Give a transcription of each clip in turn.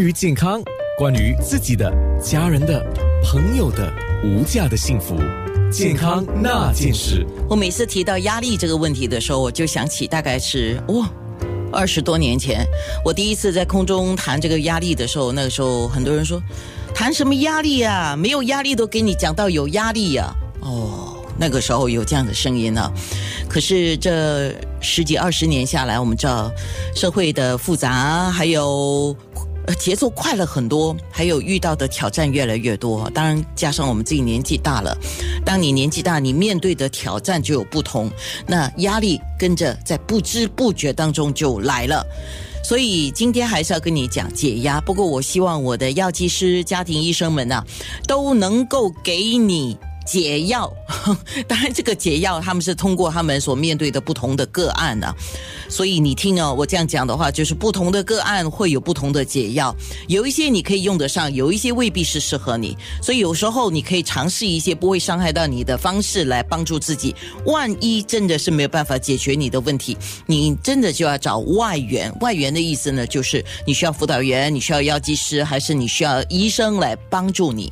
关于健康，关于自己的、家人的、朋友的无价的幸福，健康那件事。我每次提到压力这个问题的时候，我就想起大概是哇，二十多年前，我第一次在空中谈这个压力的时候，那个时候很多人说，谈什么压力呀？没有压力都给你讲到有压力呀？哦，那个时候有这样的声音呢。可是这十几二十年下来，我们知道社会的复杂，还有。节奏快了很多，还有遇到的挑战越来越多。当然，加上我们自己年纪大了，当你年纪大，你面对的挑战就有不同，那压力跟着在不知不觉当中就来了。所以今天还是要跟你讲解压。不过，我希望我的药剂师、家庭医生们呢，都能够给你。解药，当然这个解药他们是通过他们所面对的不同的个案呢，所以你听哦，我这样讲的话，就是不同的个案会有不同的解药，有一些你可以用得上，有一些未必是适合你，所以有时候你可以尝试一些不会伤害到你的方式来帮助自己。万一真的是没有办法解决你的问题，你真的就要找外援。外援的意思呢，就是你需要辅导员，你需要药剂师，还是你需要医生来帮助你。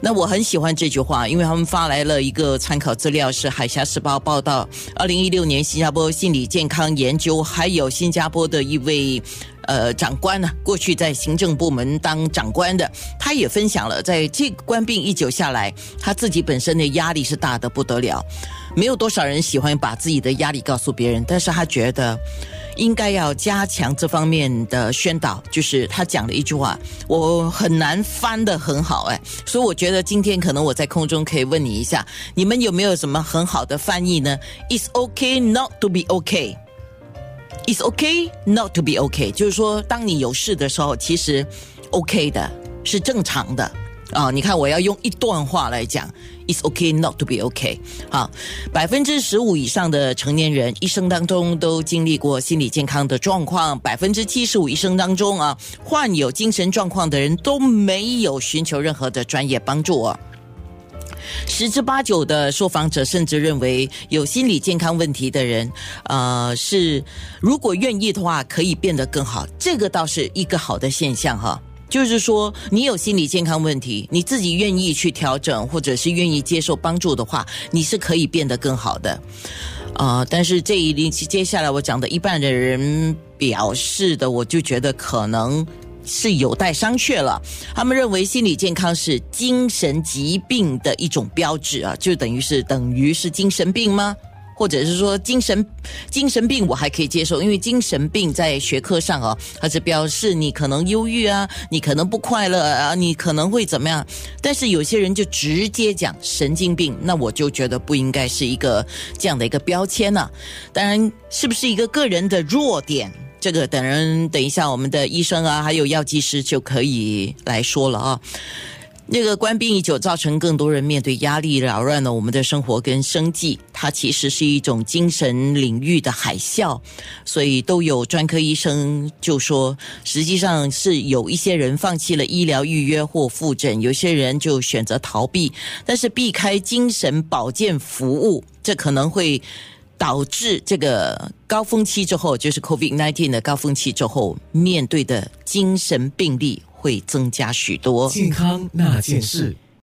那我很喜欢这句话，因为他们发来了一个参考资料，是《海峡时报》报道，二零一六年新加坡心理健康研究，还有新加坡的一位呃长官呢，过去在行政部门当长官的，他也分享了，在这官病一久下来，他自己本身的压力是大的不得了，没有多少人喜欢把自己的压力告诉别人，但是他觉得。应该要加强这方面的宣导，就是他讲了一句话，我很难翻的很好哎，所以我觉得今天可能我在空中可以问你一下，你们有没有什么很好的翻译呢？It's okay not to be okay. It's okay not to be okay，就是说当你有事的时候，其实 OK 的是正常的。啊，你看，我要用一段话来讲，It's okay not to be okay。好，百分之十五以上的成年人一生当中都经历过心理健康的状况，百分之七十五一生当中啊，患有精神状况的人都没有寻求任何的专业帮助啊。十之八九的受访者甚至认为，有心理健康问题的人，呃，是如果愿意的话，可以变得更好。这个倒是一个好的现象哈。就是说，你有心理健康问题，你自己愿意去调整，或者是愿意接受帮助的话，你是可以变得更好的。啊，但是这一零接下来我讲的一半的人表示的，我就觉得可能是有待商榷了。他们认为心理健康是精神疾病的一种标志啊，就等于是等于是精神病吗？或者是说精神精神病我还可以接受，因为精神病在学科上啊，它是表示你可能忧郁啊，你可能不快乐啊，你可能会怎么样？但是有些人就直接讲神经病，那我就觉得不应该是一个这样的一个标签呢。当然，是不是一个个人的弱点，这个等人等一下我们的医生啊，还有药剂师就可以来说了啊。那个官兵已久，造成更多人面对压力，扰乱了我们的生活跟生计。它其实是一种精神领域的海啸，所以都有专科医生就说，实际上是有一些人放弃了医疗预约或复诊，有些人就选择逃避，但是避开精神保健服务，这可能会导致这个高峰期之后，就是 COVID-19 的高峰期之后，面对的精神病例。会增加许多。健康那件事。